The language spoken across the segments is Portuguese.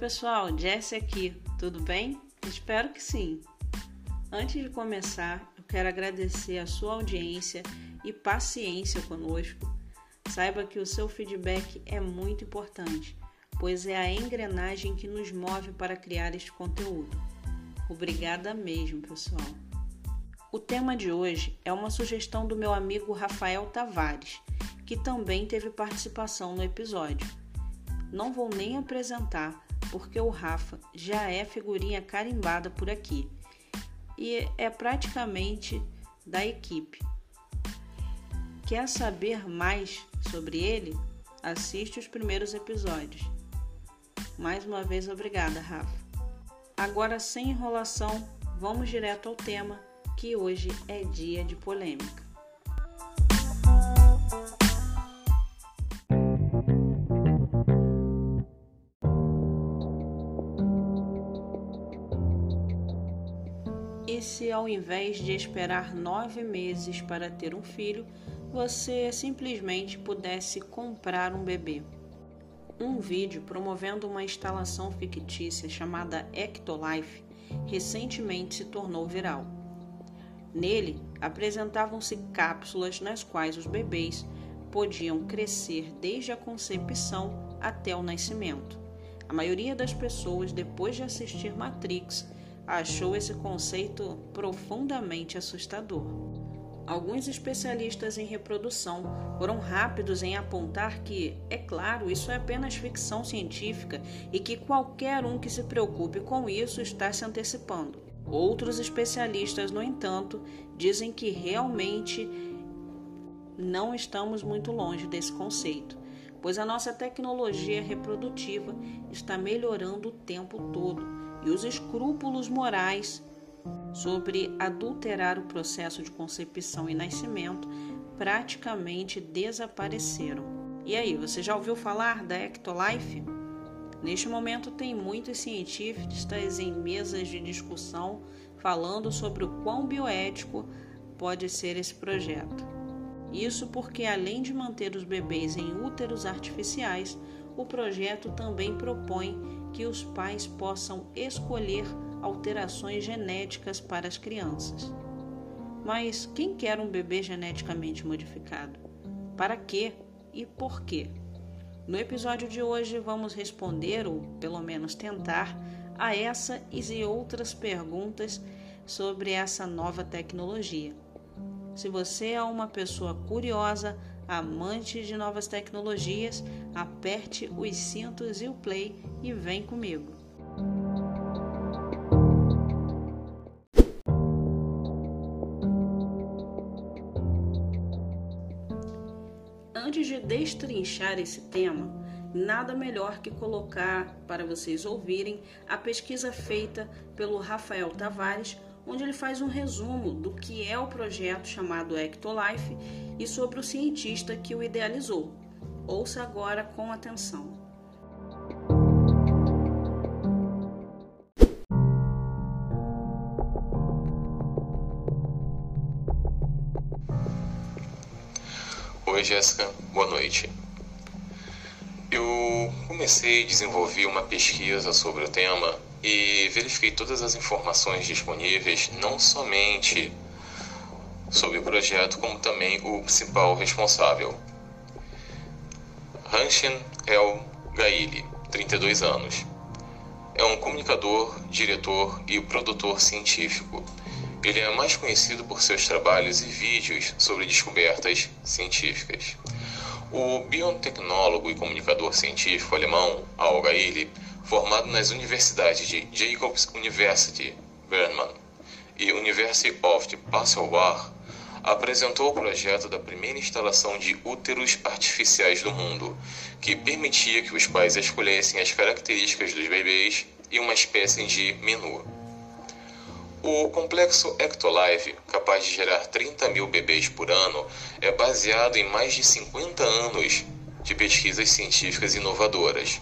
pessoal, Jesse aqui, tudo bem? Espero que sim. Antes de começar, eu quero agradecer a sua audiência e paciência conosco. Saiba que o seu feedback é muito importante, pois é a engrenagem que nos move para criar este conteúdo. Obrigada mesmo, pessoal. O tema de hoje é uma sugestão do meu amigo Rafael Tavares, que também teve participação no episódio. Não vou nem apresentar, porque o Rafa já é figurinha carimbada por aqui e é praticamente da equipe. Quer saber mais sobre ele? Assiste os primeiros episódios. Mais uma vez, obrigada, Rafa. Agora, sem enrolação, vamos direto ao tema que hoje é dia de polêmica. Se ao invés de esperar nove meses para ter um filho, você simplesmente pudesse comprar um bebê? Um vídeo promovendo uma instalação fictícia chamada Ectolife recentemente se tornou viral. Nele apresentavam-se cápsulas nas quais os bebês podiam crescer desde a concepção até o nascimento. A maioria das pessoas, depois de assistir Matrix, achou esse conceito profundamente assustador. Alguns especialistas em reprodução foram rápidos em apontar que, é claro, isso é apenas ficção científica e que qualquer um que se preocupe com isso está se antecipando. Outros especialistas, no entanto, dizem que realmente não estamos muito longe desse conceito, pois a nossa tecnologia reprodutiva está melhorando o tempo todo e os escrúpulos morais sobre adulterar o processo de concepção e nascimento praticamente desapareceram. E aí, você já ouviu falar da Ectolife? Neste momento, tem muitos cientistas em mesas de discussão falando sobre o quão bioético pode ser esse projeto. Isso porque, além de manter os bebês em úteros artificiais, o projeto também propõe que os pais possam escolher alterações genéticas para as crianças. Mas quem quer um bebê geneticamente modificado? Para quê e por quê? No episódio de hoje vamos responder, ou pelo menos tentar, a essa e outras perguntas sobre essa nova tecnologia. Se você é uma pessoa curiosa, amante de novas tecnologias, aperte os cintos e o play e vem comigo. Antes de destrinchar esse tema, nada melhor que colocar para vocês ouvirem a pesquisa feita pelo Rafael Tavares, onde ele faz um resumo do que é o projeto chamado Ectolife e sobre o cientista que o idealizou. Ouça agora com atenção. Oi, Jéssica, boa noite. Eu comecei a desenvolver uma pesquisa sobre o tema e verifiquei todas as informações disponíveis, não somente sobre o projeto, como também o principal responsável. Hanshin El Gaili, 32 anos. É um comunicador, diretor e produtor científico ele é mais conhecido por seus trabalhos e vídeos sobre descobertas científicas. O biotecnólogo e comunicador científico alemão Al Gaili, formado nas universidades de Jacobs University, Berlin e University of Passauer, apresentou o projeto da primeira instalação de úteros artificiais do mundo, que permitia que os pais escolhessem as características dos bebês e uma espécie de menu. O complexo Ectolife, capaz de gerar 30 mil bebês por ano, é baseado em mais de 50 anos de pesquisas científicas inovadoras.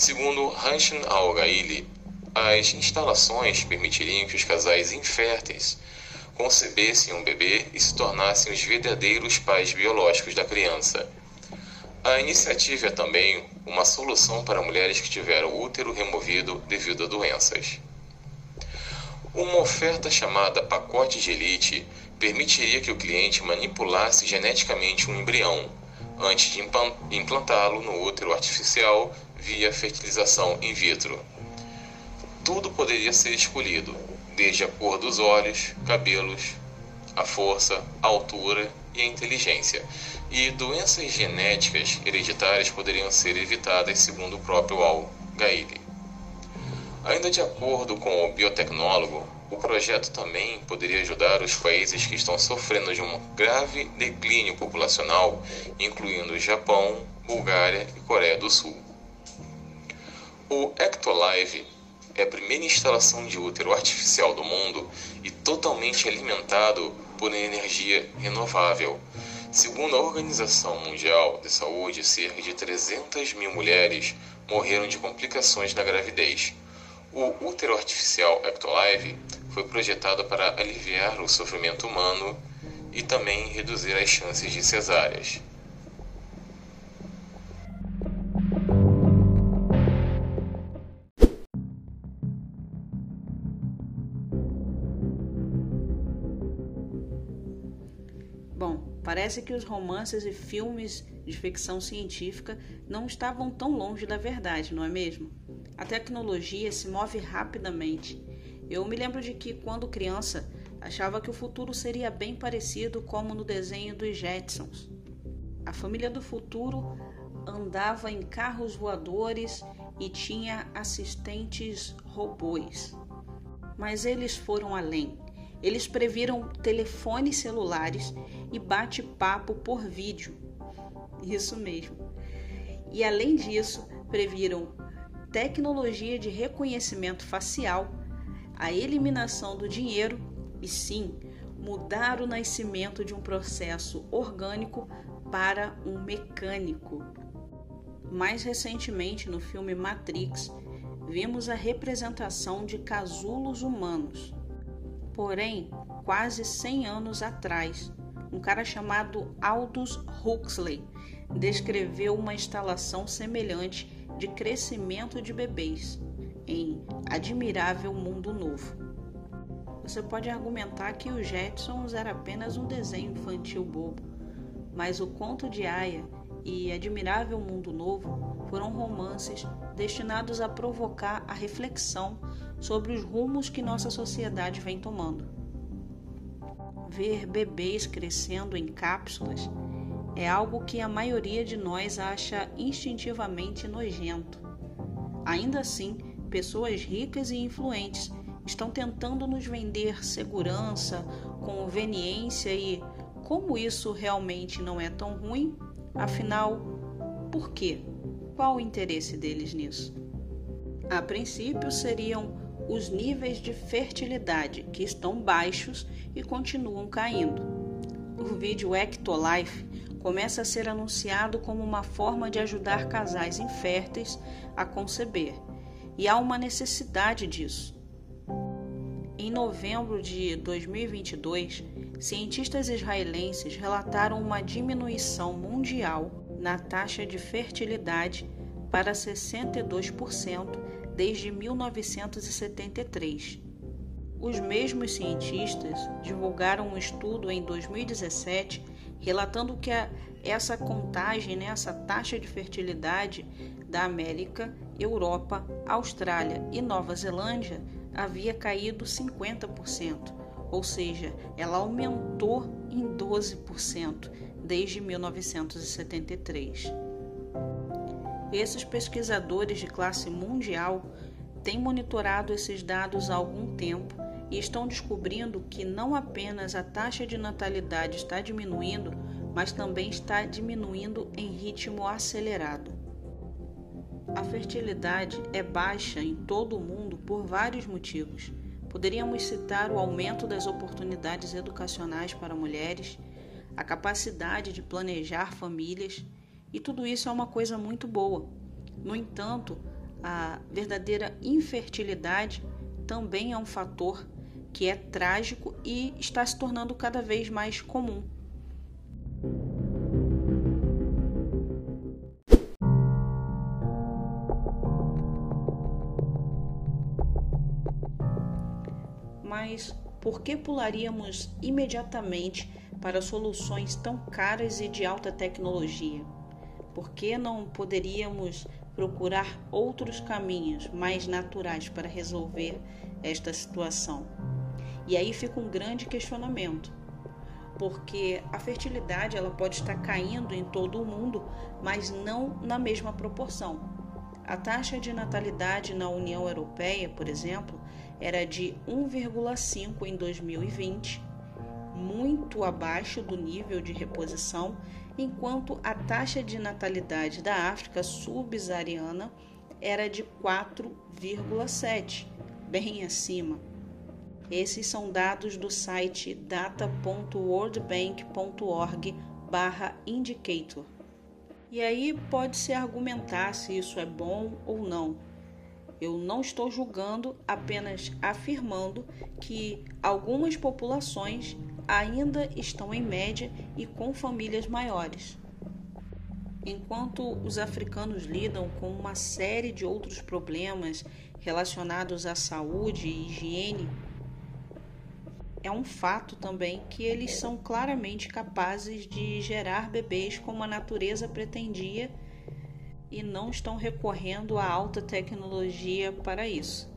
Segundo Hanshin Al-Gaili, as instalações permitiriam que os casais inférteis concebessem um bebê e se tornassem os verdadeiros pais biológicos da criança. A iniciativa é também uma solução para mulheres que tiveram útero removido devido a doenças. Uma oferta chamada pacote de elite permitiria que o cliente manipulasse geneticamente um embrião antes de implantá-lo no útero artificial via fertilização in vitro. Tudo poderia ser escolhido, desde a cor dos olhos, cabelos, a força, a altura e a inteligência, e doenças genéticas hereditárias poderiam ser evitadas, segundo o próprio Al Gaili. Ainda de acordo com o biotecnólogo, o projeto também poderia ajudar os países que estão sofrendo de um grave declínio populacional, incluindo Japão, Bulgária e Coreia do Sul. O Ectolive é a primeira instalação de útero artificial do mundo e totalmente alimentado por energia renovável. Segundo a Organização Mundial de Saúde, cerca de 300 mil mulheres morreram de complicações na gravidez. O útero artificial Ectolive foi projetado para aliviar o sofrimento humano e também reduzir as chances de cesáreas. Parece que os romances e filmes de ficção científica não estavam tão longe da verdade, não é mesmo? A tecnologia se move rapidamente eu me lembro de que, quando criança, achava que o futuro seria bem parecido como no desenho dos Jetsons. A família do futuro andava em carros voadores e tinha assistentes robôs. Mas eles foram além. Eles previram telefones celulares e bate-papo por vídeo. Isso mesmo. E além disso, previram tecnologia de reconhecimento facial a eliminação do dinheiro e sim mudar o nascimento de um processo orgânico para um mecânico. Mais recentemente, no filme Matrix, vimos a representação de casulos humanos. Porém, quase 100 anos atrás, um cara chamado Aldous Huxley descreveu uma instalação semelhante de crescimento de bebês em Admirável Mundo Novo. Você pode argumentar que os Jetsons era apenas um desenho infantil bobo, mas o Conto de Aya e Admirável Mundo Novo foram romances destinados a provocar a reflexão sobre os rumos que nossa sociedade vem tomando. Ver bebês crescendo em cápsulas é algo que a maioria de nós acha instintivamente nojento. Ainda assim, pessoas ricas e influentes estão tentando nos vender segurança, conveniência e como isso realmente não é tão ruim, afinal, por quê? Qual o interesse deles nisso? A princípio seriam os níveis de fertilidade que estão baixos e continuam caindo. O vídeo Ectolife começa a ser anunciado como uma forma de ajudar casais inférteis a conceber e há uma necessidade disso. Em novembro de 2022, cientistas israelenses relataram uma diminuição mundial na taxa de fertilidade para 62% desde 1973. Os mesmos cientistas divulgaram um estudo em 2017 relatando que a, essa contagem, né, essa taxa de fertilidade da América, Europa, Austrália e Nova Zelândia havia caído 50%, ou seja, ela aumentou em 12% desde 1973. Esses pesquisadores de classe mundial têm monitorado esses dados há algum tempo e estão descobrindo que não apenas a taxa de natalidade está diminuindo, mas também está diminuindo em ritmo acelerado. A fertilidade é baixa em todo o mundo por vários motivos. Poderíamos citar o aumento das oportunidades educacionais para mulheres, a capacidade de planejar famílias, e tudo isso é uma coisa muito boa. No entanto, a verdadeira infertilidade também é um fator que é trágico e está se tornando cada vez mais comum. Mas por que pularíamos imediatamente para soluções tão caras e de alta tecnologia? Por que não poderíamos procurar outros caminhos mais naturais para resolver esta situação? E aí fica um grande questionamento, porque a fertilidade ela pode estar caindo em todo o mundo, mas não na mesma proporção. A taxa de natalidade na União Europeia, por exemplo, era de 1,5 em 2020, muito abaixo do nível de reposição, enquanto a taxa de natalidade da África subsaariana era de 4,7, bem acima. Esses são dados do site data.worldbank.org/indicator. E aí pode-se argumentar se isso é bom ou não. Eu não estou julgando, apenas afirmando que algumas populações ainda estão em média e com famílias maiores. Enquanto os africanos lidam com uma série de outros problemas relacionados à saúde e higiene, é um fato também que eles são claramente capazes de gerar bebês como a natureza pretendia e não estão recorrendo à alta tecnologia para isso.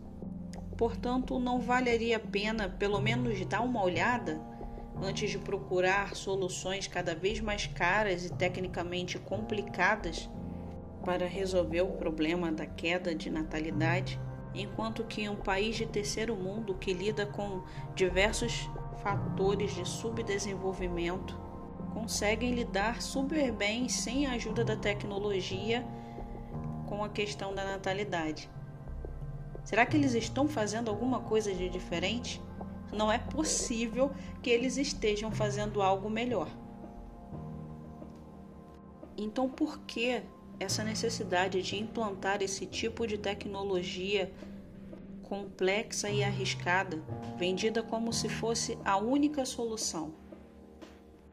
Portanto, não valeria a pena pelo menos dar uma olhada antes de procurar soluções cada vez mais caras e tecnicamente complicadas para resolver o problema da queda de natalidade? enquanto que um país de terceiro mundo que lida com diversos fatores de subdesenvolvimento conseguem lidar super bem sem a ajuda da tecnologia com a questão da natalidade. Será que eles estão fazendo alguma coisa de diferente? Não é possível que eles estejam fazendo algo melhor. Então, por que essa necessidade de implantar esse tipo de tecnologia complexa e arriscada, vendida como se fosse a única solução.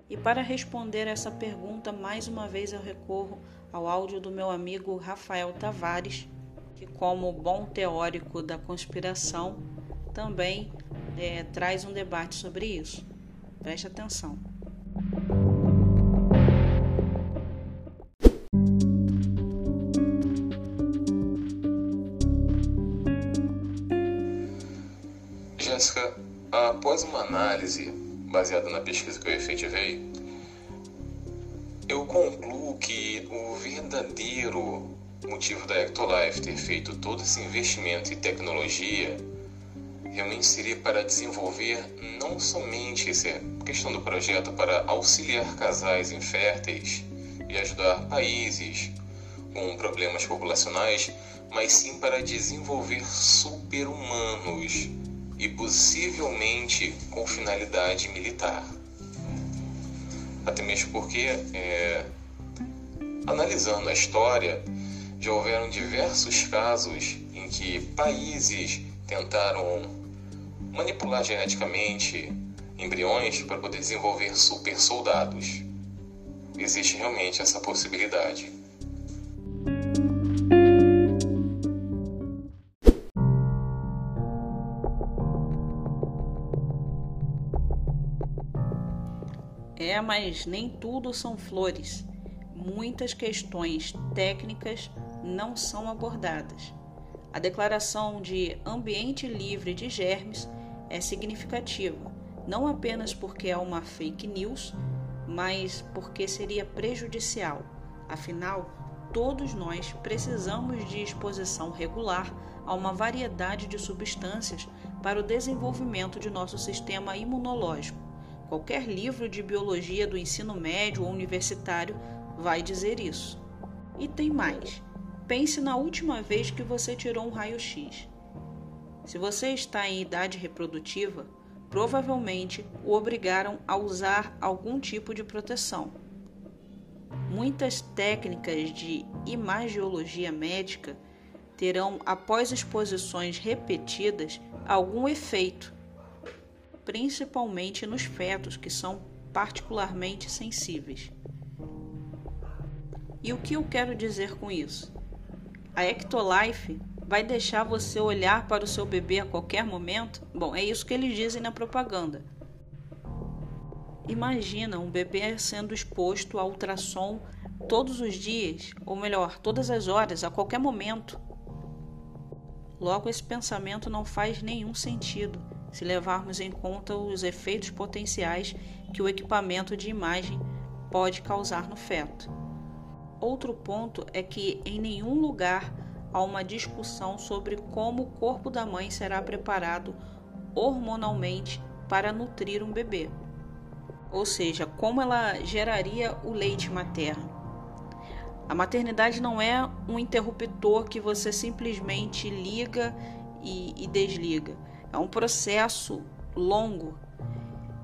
E para responder essa pergunta, mais uma vez eu recorro ao áudio do meu amigo Rafael Tavares, que, como bom teórico da conspiração, também é, traz um debate sobre isso. Preste atenção. Jéssica, após uma análise baseada na pesquisa que eu efetivei, eu concluo que o verdadeiro motivo da Ectolife ter feito todo esse investimento em tecnologia realmente seria para desenvolver não somente essa questão do projeto para auxiliar casais inférteis e ajudar países com problemas populacionais, mas sim para desenvolver super-humanos e possivelmente com finalidade militar. Até mesmo porque, é, analisando a história, já houveram diversos casos em que países tentaram manipular geneticamente embriões para poder desenvolver super soldados. Existe realmente essa possibilidade. É, mas nem tudo são flores. Muitas questões técnicas não são abordadas. A declaração de ambiente livre de germes é significativa, não apenas porque é uma fake news, mas porque seria prejudicial. Afinal, todos nós precisamos de exposição regular a uma variedade de substâncias para o desenvolvimento de nosso sistema imunológico. Qualquer livro de biologia do ensino médio ou universitário vai dizer isso. E tem mais. Pense na última vez que você tirou um raio-x. Se você está em idade reprodutiva, provavelmente o obrigaram a usar algum tipo de proteção. Muitas técnicas de imagiologia médica terão, após exposições repetidas, algum efeito principalmente nos fetos, que são particularmente sensíveis. E o que eu quero dizer com isso? A Ectolife vai deixar você olhar para o seu bebê a qualquer momento? Bom, é isso que eles dizem na propaganda. Imagina um bebê sendo exposto a ultrassom todos os dias, ou melhor, todas as horas, a qualquer momento. Logo, esse pensamento não faz nenhum sentido se levarmos em conta os efeitos potenciais que o equipamento de imagem pode causar no feto. Outro ponto é que em nenhum lugar há uma discussão sobre como o corpo da mãe será preparado hormonalmente para nutrir um bebê, ou seja, como ela geraria o leite materno. A maternidade não é um interruptor que você simplesmente liga e, e desliga. É um processo longo.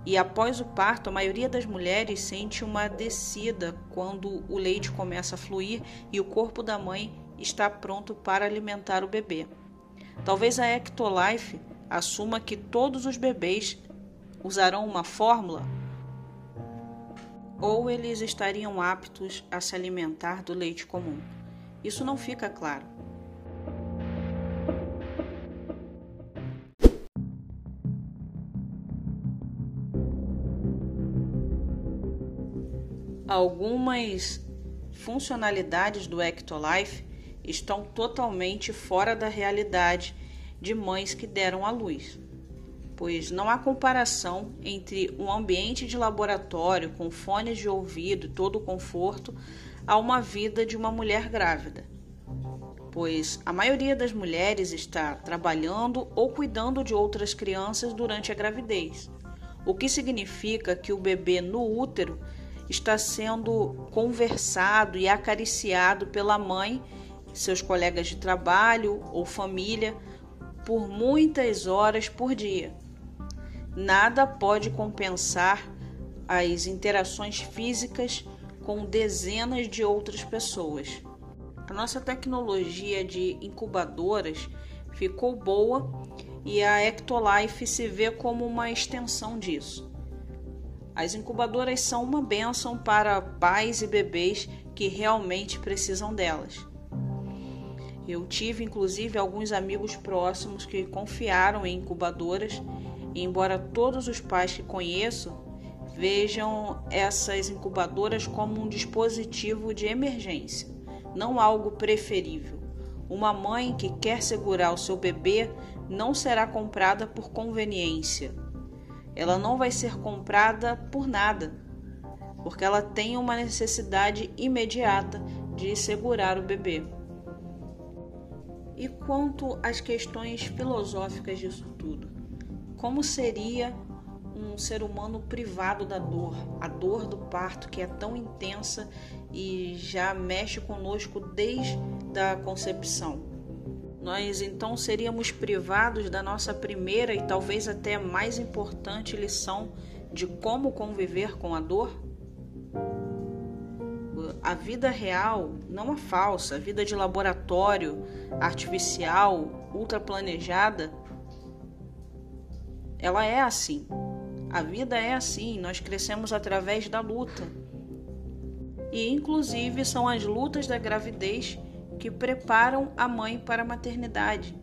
E após o parto, a maioria das mulheres sente uma descida quando o leite começa a fluir e o corpo da mãe está pronto para alimentar o bebê. Talvez a Ectolife assuma que todos os bebês usarão uma fórmula ou eles estariam aptos a se alimentar do leite comum. Isso não fica claro. Algumas funcionalidades do Ectolife estão totalmente fora da realidade de mães que deram à luz, pois não há comparação entre um ambiente de laboratório com fones de ouvido e todo o conforto a uma vida de uma mulher grávida. Pois a maioria das mulheres está trabalhando ou cuidando de outras crianças durante a gravidez, o que significa que o bebê no útero está sendo conversado e acariciado pela mãe seus colegas de trabalho ou família por muitas horas por dia. Nada pode compensar as interações físicas com dezenas de outras pessoas. A nossa tecnologia de incubadoras ficou boa e a Ectolife se vê como uma extensão disso. As incubadoras são uma bênção para pais e bebês que realmente precisam delas. Eu tive inclusive alguns amigos próximos que confiaram em incubadoras, e embora todos os pais que conheço vejam essas incubadoras como um dispositivo de emergência, não algo preferível. Uma mãe que quer segurar o seu bebê não será comprada por conveniência. Ela não vai ser comprada por nada, porque ela tem uma necessidade imediata de segurar o bebê. E quanto às questões filosóficas disso tudo? Como seria um ser humano privado da dor, a dor do parto que é tão intensa e já mexe conosco desde a concepção? Nós então seríamos privados da nossa primeira e talvez até mais importante lição de como conviver com a dor? A vida real, não a falsa, a vida de laboratório, artificial, ultraplanejada, ela é assim. A vida é assim, nós crescemos através da luta. E inclusive são as lutas da gravidez que preparam a mãe para a maternidade.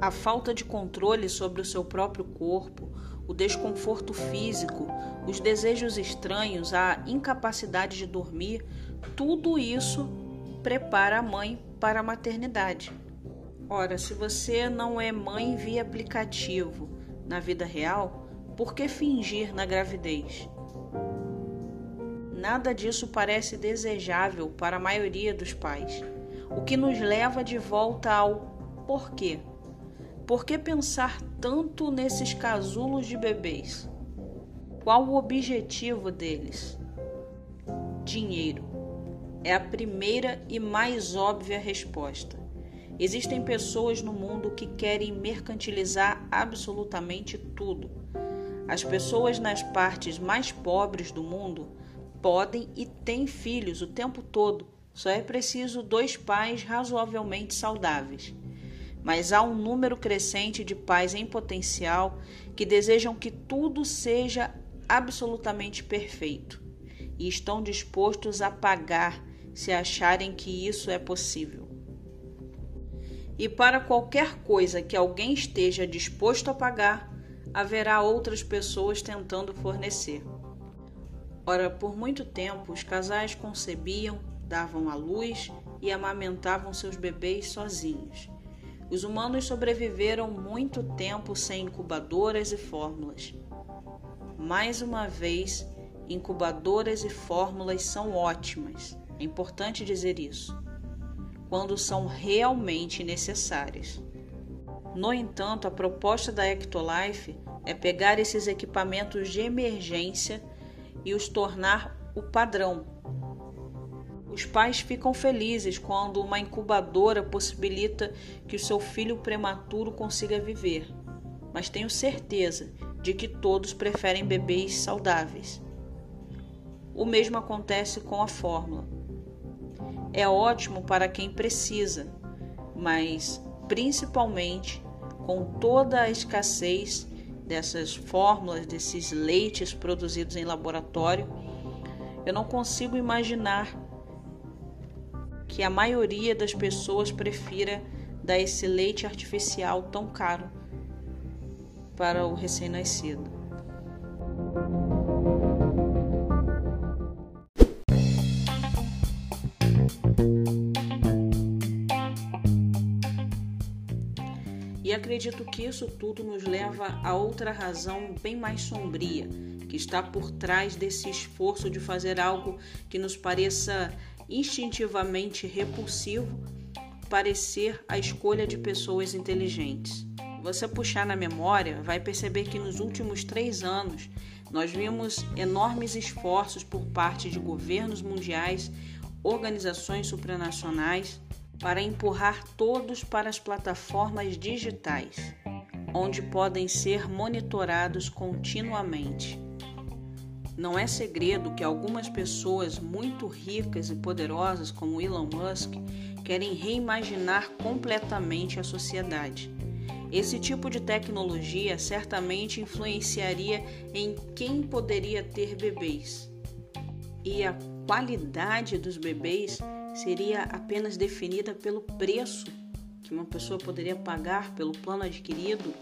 A falta de controle sobre o seu próprio corpo, o desconforto físico, os desejos estranhos, a incapacidade de dormir, tudo isso prepara a mãe para a maternidade. Ora, se você não é mãe via aplicativo na vida real, por que fingir na gravidez? Nada disso parece desejável para a maioria dos pais, o que nos leva de volta ao porquê. Por que pensar tanto nesses casulos de bebês? Qual o objetivo deles? Dinheiro. É a primeira e mais óbvia resposta. Existem pessoas no mundo que querem mercantilizar absolutamente tudo. As pessoas nas partes mais pobres do mundo podem e têm filhos o tempo todo, só é preciso dois pais razoavelmente saudáveis mas há um número crescente de pais em potencial que desejam que tudo seja absolutamente perfeito e estão dispostos a pagar se acharem que isso é possível. e para qualquer coisa que alguém esteja disposto a pagar, haverá outras pessoas tentando fornecer. Ora, por muito tempo, os casais concebiam, davam à luz e amamentavam seus bebês sozinhos. Os humanos sobreviveram muito tempo sem incubadoras e fórmulas. Mais uma vez, incubadoras e fórmulas são ótimas, é importante dizer isso quando são realmente necessárias. No entanto, a proposta da Ectolife é pegar esses equipamentos de emergência e os tornar o padrão. Os pais ficam felizes quando uma incubadora possibilita que o seu filho prematuro consiga viver, mas tenho certeza de que todos preferem bebês saudáveis. O mesmo acontece com a fórmula é ótimo para quem precisa, mas principalmente com toda a escassez dessas fórmulas, desses leites produzidos em laboratório, eu não consigo imaginar que a maioria das pessoas prefira dar esse leite artificial tão caro para o recém-nascido. E acredito que isso tudo nos leva a outra razão bem mais sombria, que está por trás desse esforço de fazer algo que nos pareça instintivamente repulsivo, parecer a escolha de pessoas inteligentes. Você puxar na memória, vai perceber que nos últimos três anos nós vimos enormes esforços por parte de governos mundiais, organizações supranacionais, para empurrar todos para as plataformas digitais, onde podem ser monitorados continuamente. Não é segredo que algumas pessoas muito ricas e poderosas, como Elon Musk, querem reimaginar completamente a sociedade. Esse tipo de tecnologia certamente influenciaria em quem poderia ter bebês. E a qualidade dos bebês seria apenas definida pelo preço que uma pessoa poderia pagar pelo plano adquirido.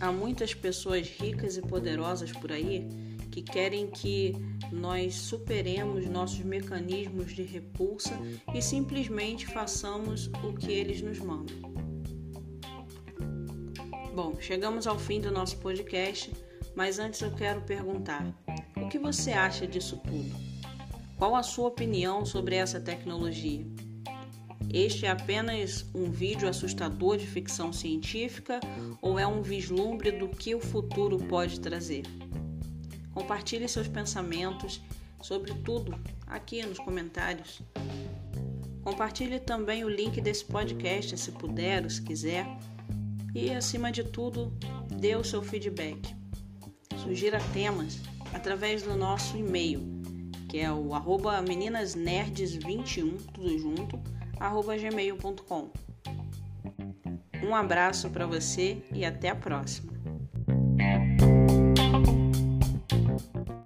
Há muitas pessoas ricas e poderosas por aí que querem que nós superemos nossos mecanismos de repulsa e simplesmente façamos o que eles nos mandam. Bom, chegamos ao fim do nosso podcast, mas antes eu quero perguntar: o que você acha disso tudo? Qual a sua opinião sobre essa tecnologia? Este é apenas um vídeo assustador de ficção científica ou é um vislumbre do que o futuro pode trazer? Compartilhe seus pensamentos sobre tudo aqui nos comentários. Compartilhe também o link desse podcast, se puder ou se quiser. E, acima de tudo, dê o seu feedback. Sugira temas através do nosso e-mail que é o arroba meninasnerds21, tudo junto, arroba gmail.com. Um abraço para você e até a próxima.